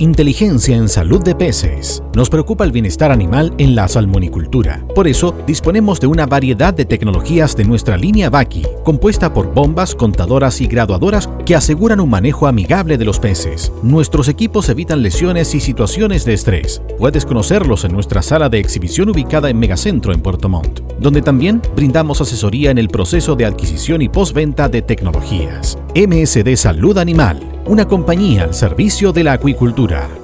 Inteligencia en salud de peces. Nos preocupa el bienestar animal en la salmonicultura. Por eso, disponemos de una variedad de tecnologías de nuestra línea Baki, compuesta por bombas, contadoras y graduadoras que aseguran un manejo amigable de los peces. Nuestros equipos evitan lesiones y situaciones de estrés. Puedes conocerlos en nuestra sala de exhibición ubicada en Megacentro en Puerto Montt, donde también brindamos asesoría en el proceso de adquisición y postventa de tecnologías. MSD Salud Animal, una compañía al servicio de la acuicultura.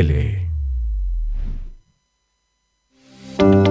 tele.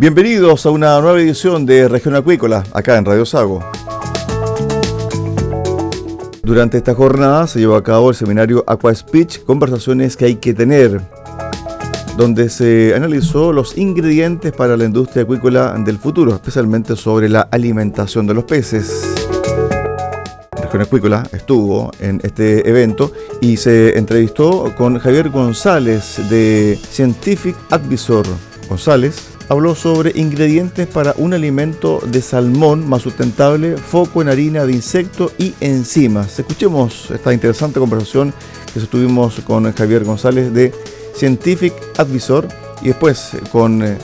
Bienvenidos a una nueva edición de Región Acuícola, acá en Radio Sago. Durante esta jornada se llevó a cabo el seminario Aqua Speech, conversaciones que hay que tener, donde se analizó los ingredientes para la industria acuícola del futuro, especialmente sobre la alimentación de los peces. Región Acuícola estuvo en este evento y se entrevistó con Javier González de Scientific Advisor. González habló sobre ingredientes para un alimento de salmón más sustentable, foco en harina de insecto y enzimas. Escuchemos esta interesante conversación que tuvimos con Javier González de Scientific Advisor y después con eh,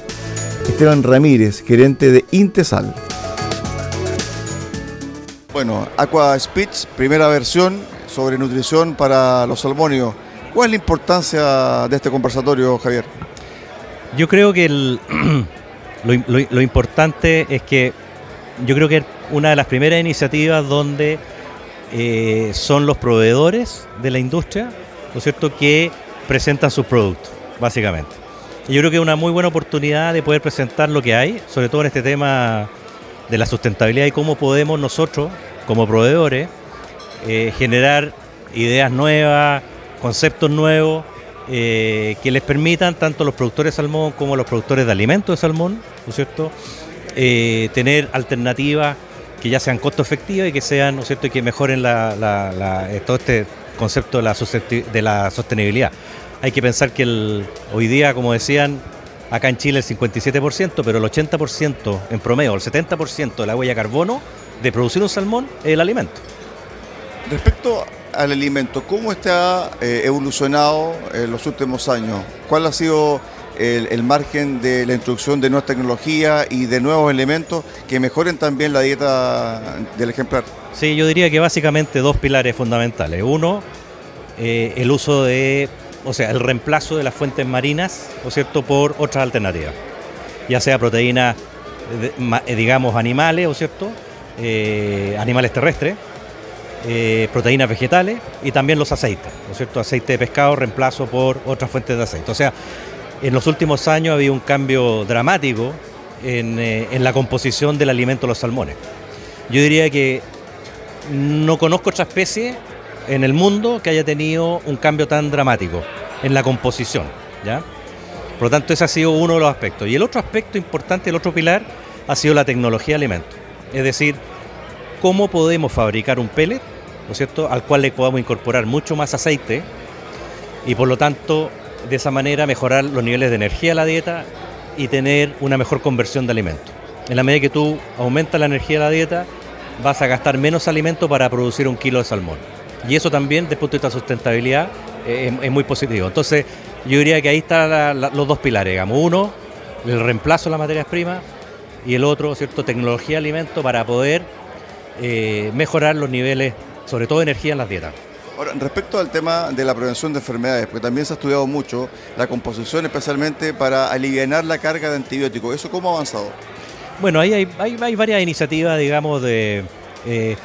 Esteban Ramírez, gerente de Intesal. Bueno, Aqua Speech, primera versión sobre nutrición para los salmónidos. ¿Cuál es la importancia de este conversatorio, Javier? Yo creo que lo, importante es que yo creo que es una de las primeras iniciativas donde eh, son los proveedores de la industria, ¿no es cierto?, que presentan sus productos, básicamente. Y yo creo que es una muy buena oportunidad de poder presentar lo que hay, sobre todo en este tema de la sustentabilidad y cómo podemos nosotros, como proveedores, eh, generar ideas nuevas, conceptos nuevos eh, que les permitan tanto los productores de salmón como los productores de alimentos de salmón, ¿no es cierto?, eh, tener alternativas que ya sean costo efectivas y que sean, ¿no es cierto?, y que mejoren eh, todo este concepto de la, de la sostenibilidad. Hay que pensar que el, hoy día, como decían, acá en Chile el 57%, pero el 80% en promedio, el 70% de la huella de carbono de producir un salmón es el alimento. Respecto al alimento, ¿cómo está eh, evolucionado en los últimos años? ¿Cuál ha sido el, margen de la introducción de nuevas tecnologías y de nuevos elementos que mejoren también la dieta del ejemplar? Sí, yo diría que básicamente dos pilares fundamentales. Uno, eh, el uso de, o sea, el reemplazo de las fuentes marinas, ¿no cierto?, por otras alternativas. Ya sea proteínas, eh, digamos, animales, ¿o cierto?, animales terrestres, eh, proteínas vegetales y también los aceites, ¿no es cierto? Aceite de pescado reemplazo por otras fuentes de aceite. O sea, en los últimos años ha habido un cambio dramático en, eh, en la composición del alimento de los salmones. Yo diría que no conozco otra especie en el mundo que haya tenido un cambio tan dramático en la composición, ¿ya? Por lo tanto, ese ha sido uno de los aspectos. Y el otro aspecto importante, el otro pilar, ha sido la tecnología de alimentos. Es decir, cómo podemos fabricar un pellet ¿no cierto?, al cual le podamos incorporar mucho más aceite y por lo tanto de esa manera mejorar los niveles de energía de la dieta y tener una mejor conversión de alimentos. En la medida que tú aumentas la energía de la dieta, vas a gastar menos alimento para producir un kilo de salmón. Y eso también, desde el punto de vista de sustentabilidad, es, muy positivo. Entonces, yo diría que ahí están los dos pilares, digamos. Uno, el reemplazo de las materias primas y el otro, ¿cierto?, tecnología de alimentos para poder eh, mejorar los niveles sobre todo energía en las dietas. Ahora, respecto al tema de la prevención de enfermedades, porque también se ha estudiado mucho la composición especialmente para aliviar la carga de antibióticos, ¿eso cómo ha avanzado? Bueno, ahí hay, hay, varias iniciativas, digamos, de... Eh,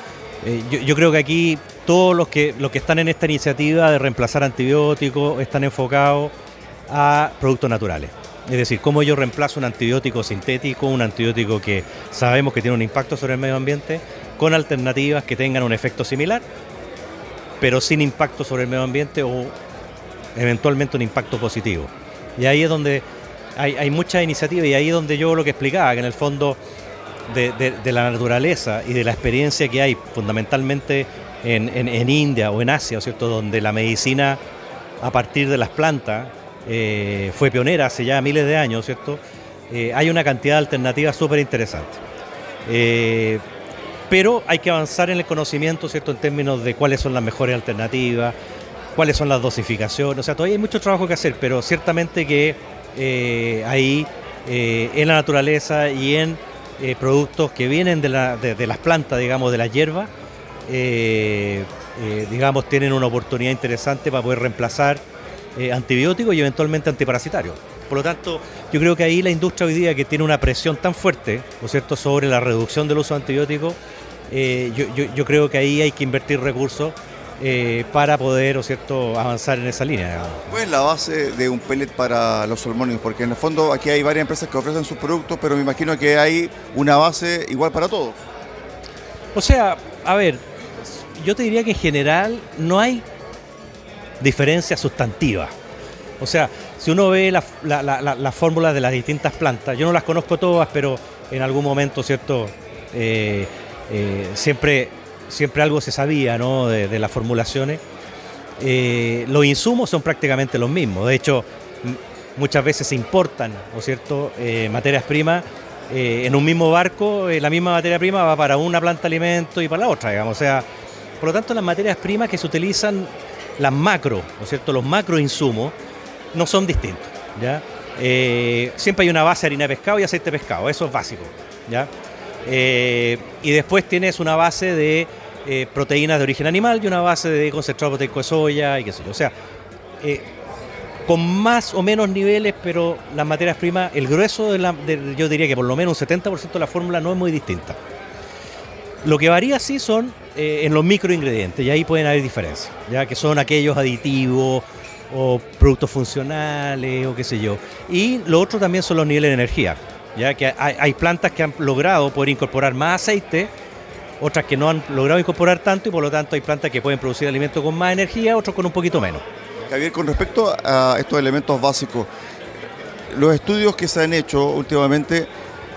eh, yo, creo que aquí todos los que, los que están en esta iniciativa de reemplazar antibióticos están enfocados a productos naturales. Es decir, cómo yo reemplazo un antibiótico sintético, un antibiótico que sabemos que tiene un impacto sobre el medio ambiente, con alternativas que tengan un efecto similar, pero sin impacto sobre el medio ambiente o eventualmente un impacto positivo. Y ahí es donde hay, muchas iniciativas y ahí es donde yo lo que explicaba, que en el fondo de, la naturaleza y de la experiencia que hay fundamentalmente en, India o en Asia, ¿cierto? donde la medicina a partir de las plantas eh, fue pionera hace ya miles de años, ¿cierto? Eh, hay una cantidad de alternativas súper interesantes. Eh, pero hay que avanzar en el conocimiento, ¿cierto?, en términos de cuáles son las mejores alternativas, cuáles son las dosificaciones, o sea, todavía hay mucho trabajo que hacer, pero ciertamente que eh, ahí eh, en la naturaleza y en eh, productos que vienen de, las plantas, digamos, de la hierba, digamos, tienen una oportunidad interesante para poder reemplazar antibióticos y eventualmente antiparasitarios. Por lo tanto, yo creo que ahí la industria hoy día que tiene una presión tan fuerte, ¿no cierto?, sobre la reducción del uso de antibióticos, eh, yo, creo que ahí hay que invertir recursos eh, para poder ¿o cierto? avanzar en esa línea. ¿Cuál es la base de un pellet para los salmones? Porque en el fondo aquí hay varias empresas que ofrecen sus productos, pero me imagino que hay una base igual para todos. O sea, a ver, yo te diría que en general no hay diferencia sustantiva. O sea, si uno ve las la, fórmulas de las distintas plantas, yo no las conozco todas, pero en algún momento, ¿cierto? Eh, eh, siempre, siempre algo se sabía ¿no? de, las formulaciones. Eh, los insumos son prácticamente los mismos. De hecho, muchas veces se importan, ¿no cierto?, eh, materias primas. en un mismo barco, la misma materia prima va para una planta de alimento y para la otra, digamos. O sea, por lo tanto, las materias primas que se utilizan, las macro, ¿no cierto?, los macro insumos, no son distintos, ¿ya? siempre hay una base de harina de pescado y aceite de pescado, eso es básico, ¿ya? Eh, y después tienes una base de eh, proteínas de origen animal y una base de concentrado proteico de soya y qué sé yo. O sea, eh, con más o menos niveles, pero las materias primas, el grueso de la, yo diría que por lo menos un 70% de la fórmula no es muy distinta. Lo que varía sí son en los microingredientes, y ahí pueden haber diferencias, ya que son aquellos aditivos o productos funcionales o qué sé yo. Y lo otro también son los niveles de energía ya que hay, plantas que han logrado poder incorporar más aceite, otras que no han logrado incorporar tanto y por lo tanto hay plantas que pueden producir alimentos con más energía, otros con un poquito menos. Javier, con respecto a estos elementos básicos, los estudios que se han hecho últimamente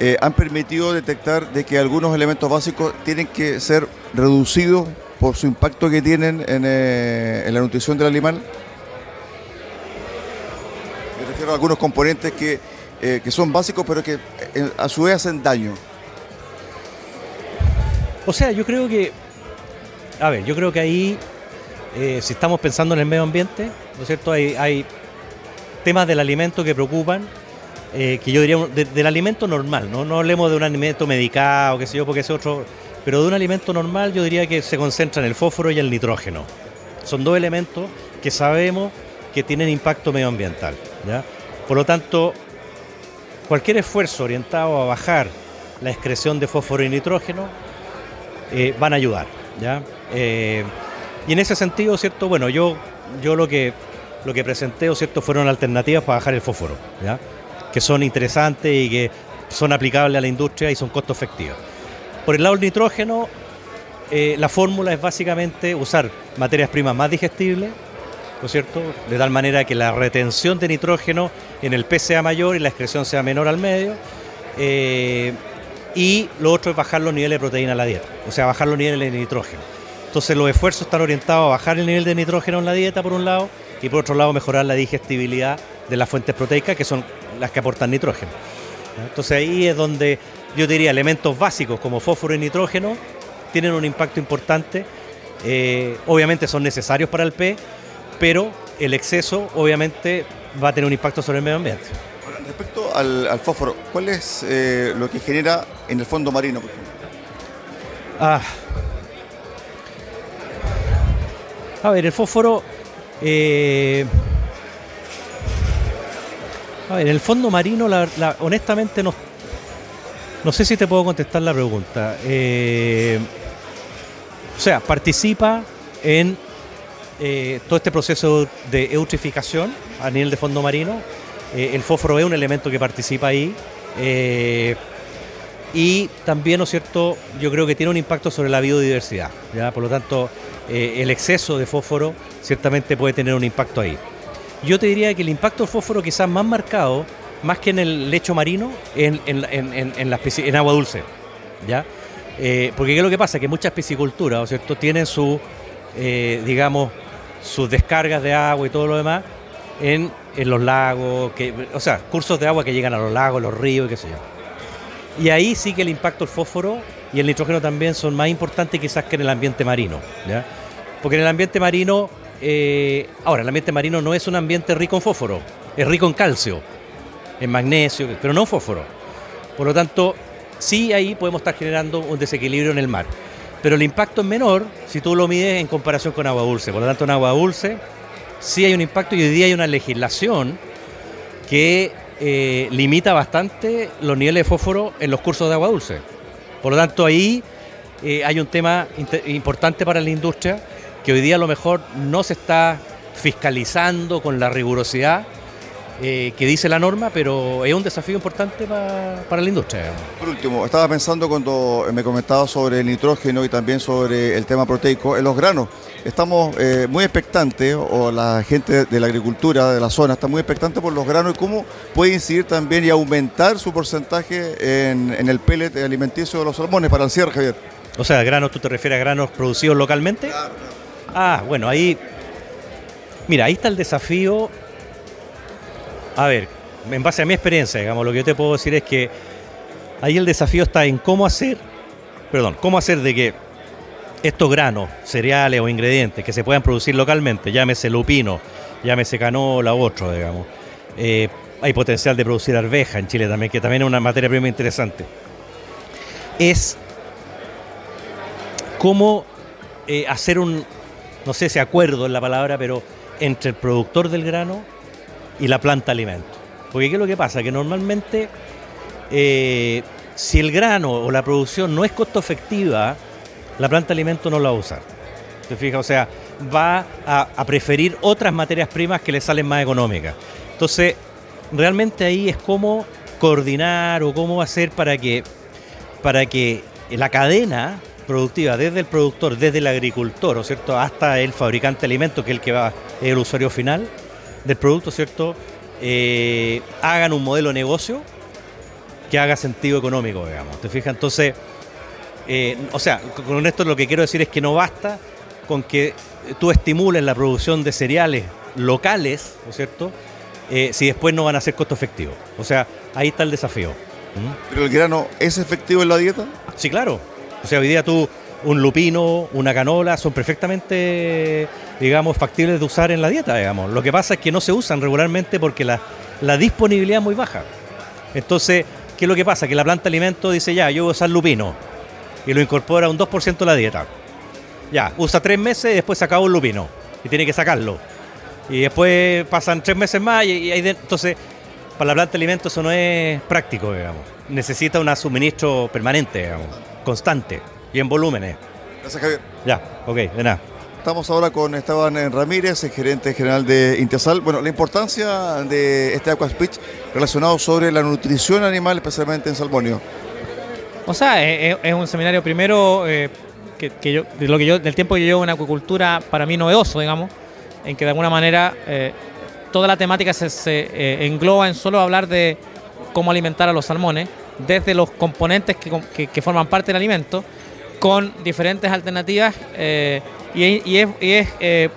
eh, han permitido detectar de que algunos elementos básicos tienen que ser reducidos por su impacto que tienen en, eh, la nutrición del animal. Me refiero a algunos componentes que, eh, que son básicos pero que a su vez hacen daño. O sea, yo creo que, a ver, yo creo que ahí, si estamos pensando en el medio ambiente, ¿no es cierto? Hay, temas del alimento que preocupan, eh, que yo diría del alimento normal, ¿no? no hablemos de un alimento medicado, qué sé yo, porque es otro, pero de un alimento normal yo diría que se concentra en el fósforo y el nitrógeno. Son dos elementos que sabemos que tienen impacto medioambiental. ¿ya? Por lo tanto, cualquier esfuerzo orientado a bajar la excreción de fósforo y nitrógeno eh, van a ayudar. ¿ya? Eh, y en ese sentido, ¿cierto? Bueno, yo, yo lo que lo que presenté, cierto?, fueron alternativas para bajar el fósforo, ¿ya? que son interesantes y que son aplicables a la industria y son costo efectivos. Por el lado del nitrógeno, eh, la fórmula es básicamente usar materias primas más digestibles, ¿no cierto? De tal manera que la retención de nitrógeno en el P sea mayor y la excreción sea menor al medio. Eh, y lo otro es bajar los niveles de proteína en la dieta, o sea, bajar los niveles de nitrógeno. Entonces los esfuerzos están orientados a bajar el nivel de nitrógeno en la dieta por un lado y por otro lado mejorar la digestibilidad de las fuentes proteicas que son las que aportan nitrógeno. Entonces ahí es donde yo diría elementos básicos como fósforo y nitrógeno tienen un impacto importante. Eh, obviamente son necesarios para el P, pero el exceso obviamente va a tener un impacto sobre el medio ambiente. respecto al, fósforo, ¿cuál es eh, lo que genera en el fondo marino, por ejemplo? Ah. A ver, el fósforo eh, en el fondo marino, honestamente no, no sé si te puedo contestar la pregunta. Eh, o sea, participa en eh, todo este proceso de eutrificación a nivel de fondo marino. el fósforo es un elemento que participa ahí. y también, ¿no es cierto? Yo creo que tiene un impacto sobre la biodiversidad. ¿ya? Por lo tanto, el exceso de fósforo ciertamente puede tener un impacto ahí. Yo te diría que el impacto del fósforo quizás más marcado, más que en el lecho marino, en, en, agua dulce. ¿ya? Eh, porque ¿qué es lo que pasa? Que muchas pisciculturas, cierto?, tienen su, eh, digamos, sus descargas de agua y todo lo demás en, los lagos, que, o sea, cursos de agua que llegan a los lagos, los ríos y qué sé yo. Y ahí sí que el impacto del fósforo y el nitrógeno también son más importantes quizás que en el ambiente marino. ¿ya? Porque en el ambiente marino eh, ahora, el ambiente marino no es un ambiente rico en fósforo, es rico en calcio, en magnesio, pero no en fósforo. Por lo tanto, sí ahí podemos estar generando un desequilibrio en el mar. Pero el impacto es menor si tú lo mides en comparación con agua dulce. Por lo tanto, en agua dulce sí hay un impacto y hoy día hay una legislación que eh, limita bastante los niveles de fósforo en los cursos de agua dulce. Por lo tanto, ahí eh, hay un tema importante para la industria que hoy día a lo mejor no se está fiscalizando con la rigurosidad eh, que dice la norma, pero es un desafío importante para la industria. Por último, estaba pensando cuando me comentaba sobre el nitrógeno y también sobre el tema proteico, en los granos. Estamos eh, muy expectantes, o la gente de la agricultura de la zona está muy expectante por los granos y cómo puede incidir también y aumentar su porcentaje en, el pellet alimenticio de los salmones para el cierre, Javier. O sea, granos, ¿tú te refieres a granos producidos localmente? Claro, Ah, bueno, ahí. Mira, ahí está el desafío. A ver, en base a mi experiencia, digamos, lo que yo te puedo decir es que ahí el desafío está en cómo hacer, perdón, cómo hacer de que estos granos, cereales o ingredientes que se puedan producir localmente, llámese lupino, llámese canola u otro, digamos. Eh, hay potencial de producir arveja en Chile también, que también es una materia prima interesante. Es cómo eh, hacer un, no sé si acuerdo en la palabra, pero entre el productor del grano y la planta alimento. Porque ¿qué es lo que pasa? Que normalmente eh, si el grano o la producción no es costo efectiva, la planta alimento no la va a usar. ¿Te fijas? O sea, va a, preferir otras materias primas que le salen más económicas. Entonces, realmente ahí es cómo coordinar o cómo hacer para que, para que la cadena productiva desde el productor, desde el agricultor, ¿o cierto?, hasta el fabricante de alimentos, que es el que va, el usuario final del producto, ¿cierto? Eh, hagan un modelo de negocio que haga sentido económico, digamos. ¿Te fijas? Entonces, eh, o sea, con esto lo que quiero decir es que no basta con que tú estimules la producción de cereales locales, ¿no es cierto? Eh, si después no van a ser costo efectivo. O sea, ahí está el desafío. ¿Mm? ¿Pero el grano es efectivo en la dieta? Sí, claro. O sea, hoy día tú, un lupino, una canola, son perfectamente, digamos, factibles de usar en la dieta, digamos. Lo que pasa es que no se usan regularmente porque la, la disponibilidad es muy baja. Entonces, ¿qué es lo que pasa? Que la planta de alimento dice, ya, yo voy a usar lupino y lo incorpora un 2% a la dieta. Ya, usa tres meses y después se acaba un lupino y tiene que sacarlo. Y después pasan tres meses más y, hay entonces para la planta de alimentos eso no es práctico, digamos. Necesita un suministro permanente, digamos, constante y en volúmenes. Gracias, Javier. Ya, ok, de nada. Estamos ahora con Esteban Ramírez, el gerente general de Intesal. Bueno, la importancia de este Aqua Speech relacionado sobre la nutrición animal, especialmente en salmonio. O sea, es, un seminario primero eh, que, yo, de lo que yo, del tiempo que yo llevo en acuicultura, para mí novedoso, digamos, en que de alguna manera eh, toda la temática se, eh, engloba en solo hablar de cómo alimentar a los salmones, desde los componentes que, forman parte del alimento, con diferentes alternativas, y, es,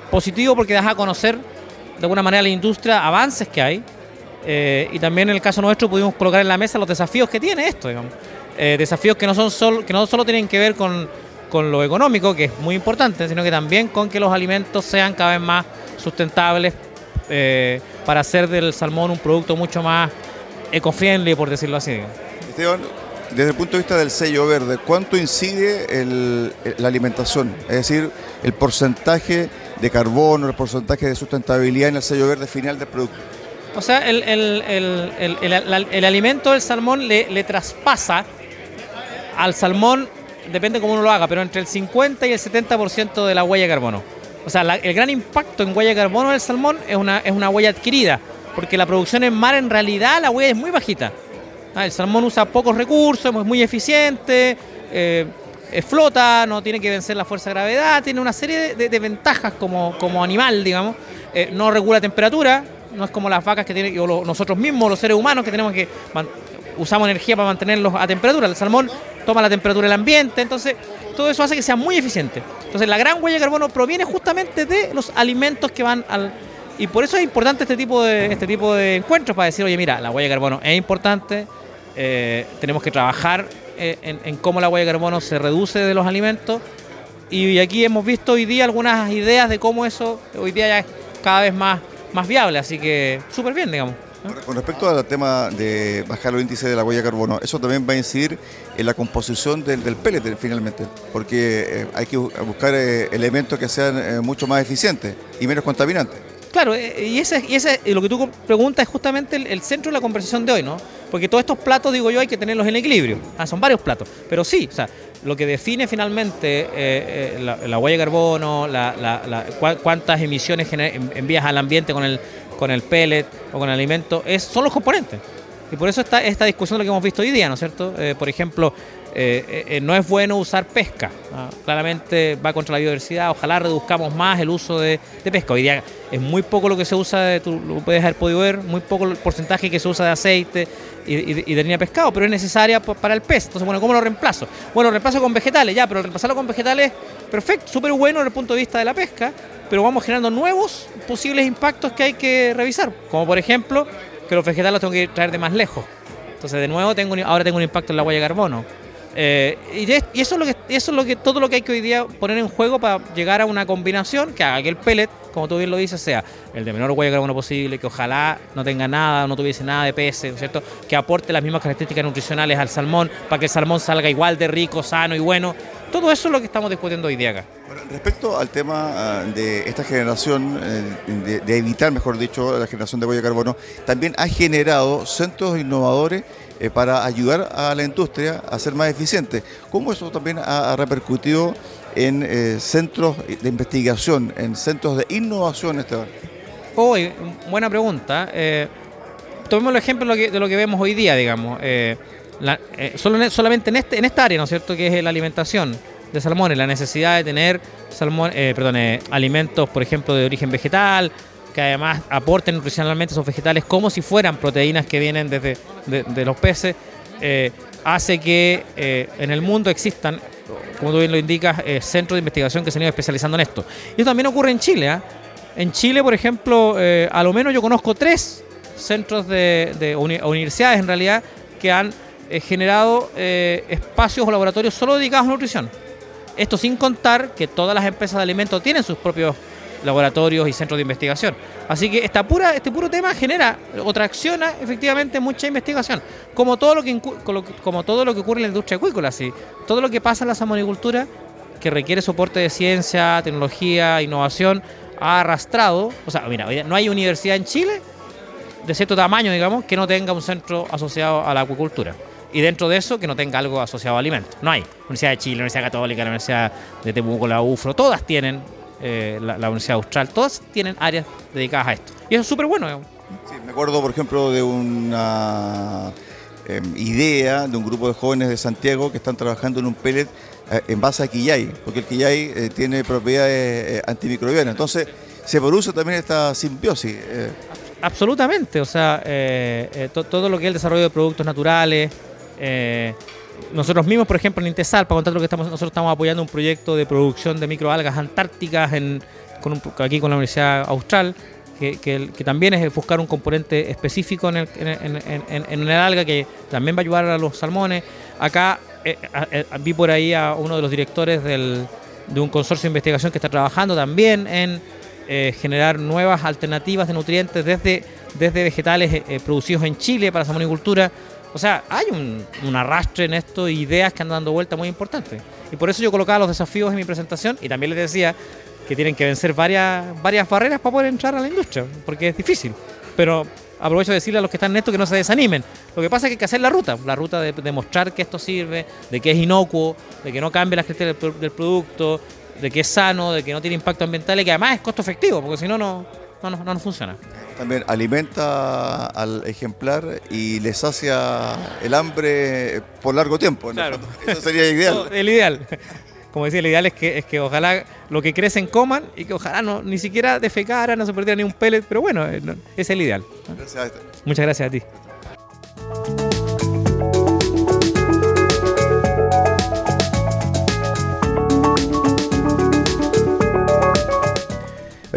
positivo porque deja a conocer de alguna manera la industria, avances que hay, y también en el caso nuestro pudimos colocar en la mesa los desafíos que tiene esto, digamos. desafíos que no son solo, que no solo tienen que ver con con lo económico, que es muy importante, sino que también con que los alimentos sean cada vez más sustentables eh, para hacer del salmón un producto mucho más eco-friendly, por decirlo así. Desde el punto de vista del sello verde, ¿cuánto incide la alimentación? Es decir, el porcentaje de carbono, el porcentaje de sustentabilidad en el sello verde final del producto. O sea, el, alimento del salmón le, le traspasa al salmón depende cómo uno lo haga, pero entre el 50 y el 70% de la huella de carbono. O sea, el gran impacto en huella de carbono del salmón es una, es una huella adquirida, porque la producción en mar en realidad la huella es muy bajita. Ah, el salmón usa pocos recursos, es muy eficiente, eh, flota, no tiene que vencer la fuerza de gravedad, tiene una serie de, ventajas como, como animal, digamos. Eh, no regula temperatura, no es como las vacas que tienen, o nosotros mismos, los seres humanos, que tenemos que usamos energía para mantenerlos a temperatura. El salmón toma la temperatura del ambiente, entonces todo eso hace que sea muy eficiente. Entonces la gran huella de carbono proviene justamente de los alimentos que van al... Y por eso es importante este tipo de, este tipo de encuentros para decir, oye, mira, la huella de carbono es importante, eh, tenemos que trabajar eh, en, cómo la huella de carbono se reduce de los alimentos. Y aquí hemos visto hoy día algunas ideas de cómo eso hoy día ya es cada vez más, más viable, así que súper bien, digamos. Con respecto al tema de bajar los índices de la huella de carbono, eso también va a incidir en la composición del, del pellet finalmente, porque eh, hay que buscar eh, elementos que sean mucho más eficientes y menos contaminantes. Claro, y ese, y ese lo que tú preguntas es justamente el, centro de la conversación de hoy, ¿no? Porque todos estos platos, digo yo, hay que tenerlos en equilibrio. Ah, son varios platos. Pero sí, o sea, lo que define finalmente la, huella de carbono, la, cuántas emisiones envías al ambiente con el, con el pellet o con el alimento, es, son los componentes. Y por eso está esta discusión lo que hemos visto hoy día, ¿no es cierto? Eh, por ejemplo, eh, eh, no es bueno usar pesca. Claramente va contra la biodiversidad. Ojalá reduzcamos más el uso de, pesca. Hoy día es muy poco lo que se usa, de, tú lo puedes haber podido ver, muy poco el porcentaje que se usa de aceite y, de línea de pescado, pero es necesaria para el pez. Entonces, bueno, ¿cómo lo reemplazo? Bueno, reemplazo con vegetales, ya, pero reemplazarlo con vegetales, perfecto, súper bueno desde el punto de vista de la pesca, pero vamos generando nuevos posibles impactos que hay que revisar. Como por ejemplo, que los vegetales los tengo que traer de más lejos. Entonces, de nuevo, tengo, ahora tengo un impacto en la huella de carbono. Eh, y, eso es lo que eso es lo que todo lo que hay que hoy día poner en juego para llegar a una combinación que haga que el pellet, como tú bien lo dices, sea el de menor huella de carbono posible, que ojalá no tenga nada, no tuviese nada de peces, ¿no es cierto? Que aporte las mismas características nutricionales al salmón para que el salmón salga igual de rico, sano y bueno. Todo eso es lo que estamos discutiendo hoy día acá. respecto al tema ah, de esta generación, eh, de, evitar, mejor dicho, la generación de huella de carbono, también ha generado centros innovadores eh, para ayudar a la industria a ser más eficiente. ¿Cómo eso también ha, repercutido en eh, centros de investigación, en centros de innovación, Esteban? Hoy, buena pregunta. Eh, tomemos el ejemplo de lo que, vemos hoy día, digamos. solamente en, este, en esta área, ¿no es cierto?, que es la alimentación. de salmones, la necesidad de tener salmón, perdón, alimentos, por ejemplo, de origen vegetal, que además aporten nutricionalmente esos vegetales como si fueran proteínas que vienen desde de, los peces, eh, hace que en el mundo existan, como tú bien lo indicas, centros de investigación que se han ido especializando en esto. Y esto también ocurre en Chile. ¿ah? En Chile, por ejemplo, a lo menos yo conozco tres centros de, universidades en realidad que han generado espacios o laboratorios solo dedicados a nutrición. Esto sin contar que todas las empresas de alimentos tienen sus propios laboratorios y centros de investigación. Así que este puro tema genera o tracciona efectivamente mucha investigación, como todo lo que, como todo lo que ocurre en la industria acuícola, ¿sí? todo lo que pasa en la salmonicultura que requiere soporte de ciencia, tecnología, innovación, ha arrastrado, o sea, mira, no hay universidad en Chile de cierto tamaño, digamos, que no tenga un centro asociado a la acuicultura y dentro de eso que no tenga algo asociado a alimentos. No hay. Universidad de Chile, Universidad Católica, la Universidad de Temuco, la UFRO, todas tienen, eh, la, Universidad Austral, todas tienen áreas dedicadas a esto. Y eso es súper bueno. Sí, me acuerdo, por ejemplo, de una em, idea de un grupo de jóvenes de Santiago que están trabajando en un pellet eh, en base a quillay, porque el quillay eh, tiene propiedades antimicrobianas. Entonces, se produce también esta simbiosis. Absolutamente, o sea, todo lo que es el desarrollo de productos naturales, nosotros mismos, por ejemplo, en Intesal, para contar lo que estamos, nosotros estamos apoyando un proyecto de producción de microalgas antárticas en, aquí con la Universidad Austral, que, también es buscar un componente específico en el, en, el alga que también va a ayudar a los salmones. Acá eh, eh, vi por ahí a uno de los directores del, de un consorcio de investigación que está trabajando también en generar nuevas alternativas de nutrientes desde, desde vegetales producidos en Chile para salmonicultura o sea, hay un, arrastre en esto, ideas que andan dando vuelta muy importantes. Y por eso yo colocaba los desafíos en mi presentación y también les decía que tienen que vencer varias, varias barreras para poder entrar a la industria, porque es difícil. Pero aprovecho de decirle a los que están en esto que no se desanimen. Lo que pasa es que hay que hacer la ruta, la ruta de demostrar que esto sirve, de que es inocuo, de que no cambia las características del producto, de que es sano, de que no tiene impacto ambiental y que además es costo efectivo, porque si no, no, no, no, no funciona. También alimenta al ejemplar y le sacia el hambre por largo tiempo. Claro. Eso sería ideal. el ideal. Como decía, el ideal es que, es que ojalá lo que crecen coman y que ojalá no, ni siquiera defecara, no se perdiera ni un pellet, pero bueno, eh, es el ideal. Gracias Muchas gracias a ti.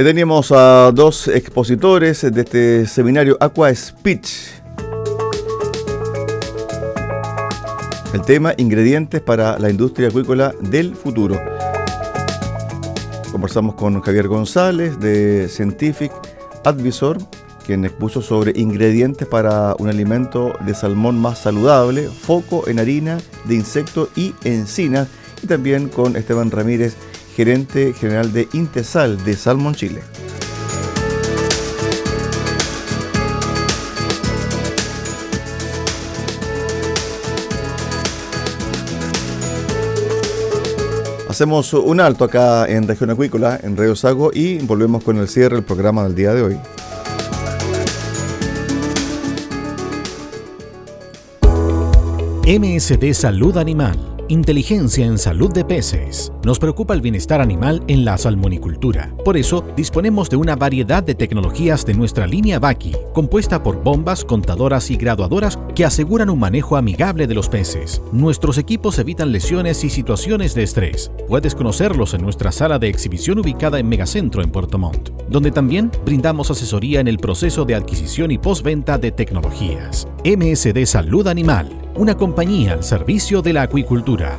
Teníamos a dos expositores de este seminario Aqua Speech. El tema Ingredientes para la industria acuícola del futuro. Conversamos con Javier González de Scientific Advisor, quien expuso sobre ingredientes para un alimento de salmón más saludable, foco en harina de insecto y encina, y también con Esteban Ramírez gerente general de Intesal de Salmon Chile. Hacemos un alto acá en Región Acuícola, en Río Sago, y volvemos con el cierre del programa del día de hoy. MSD Salud Animal Inteligencia en salud de peces. Nos preocupa el bienestar animal en la salmonicultura. Por eso, disponemos de una variedad de tecnologías de nuestra línea Baki, compuesta por bombas, contadoras y graduadoras que aseguran un manejo amigable de los peces. Nuestros equipos evitan lesiones y situaciones de estrés. Puedes conocerlos en nuestra sala de exhibición ubicada en Megacentro en Puerto Montt, donde también brindamos asesoría en el proceso de adquisición y postventa de tecnologías. MSD Salud Animal una compañía al servicio de la acuicultura.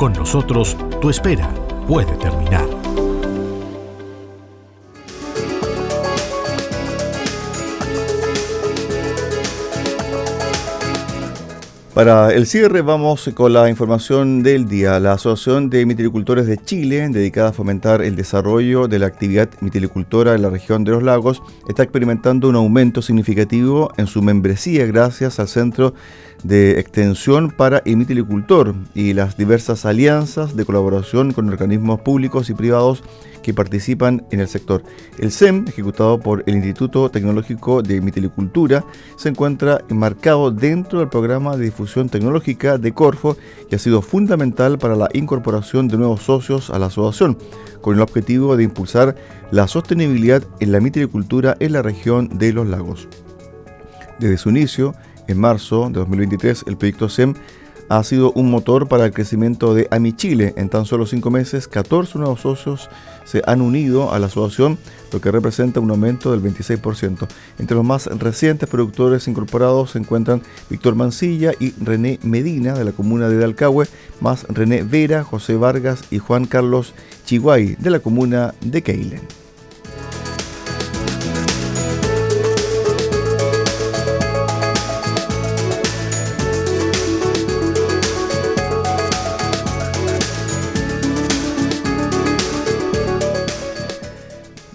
Con nosotros, tu espera puede terminar. Para el cierre vamos con la información del día. La Asociación de Mitilicultores de Chile, dedicada a fomentar el desarrollo de la actividad mitilicultora en la región de los lagos, está experimentando un aumento significativo en su membresía gracias al Centro de Extensión para el Mitilicultor y las diversas alianzas de colaboración con organismos públicos y privados que participan en el sector. El SEM, ejecutado por el Instituto Tecnológico de Mitilicultura, se encuentra enmarcado dentro del programa de difusión tecnológica de Corfo y ha sido fundamental para la incorporación de nuevos socios a la asociación, con el objetivo de impulsar la sostenibilidad en la mitilicultura en la región de los lagos. Desde su inicio, en marzo de 2023, el proyecto SEM ha sido un motor para el crecimiento de AmiChile. En tan solo cinco meses, 14 nuevos socios se han unido a la asociación, lo que representa un aumento del 26%. Entre los más recientes productores incorporados se encuentran Víctor Mancilla y René Medina de la comuna de Dalcahue, más René Vera, José Vargas y Juan Carlos Chiguay de la comuna de Keilen.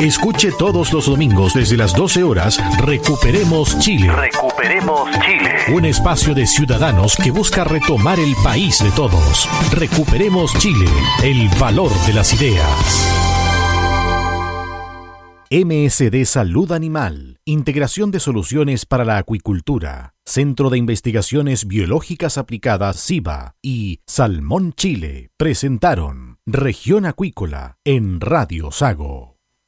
Escuche todos los domingos desde las 12 horas Recuperemos Chile. Recuperemos Chile. Un espacio de ciudadanos que busca retomar el país de todos. Recuperemos Chile, el valor de las ideas. MSD Salud Animal, Integración de Soluciones para la Acuicultura, Centro de Investigaciones Biológicas Aplicadas SIBA y Salmón Chile presentaron Región Acuícola en Radio Sago.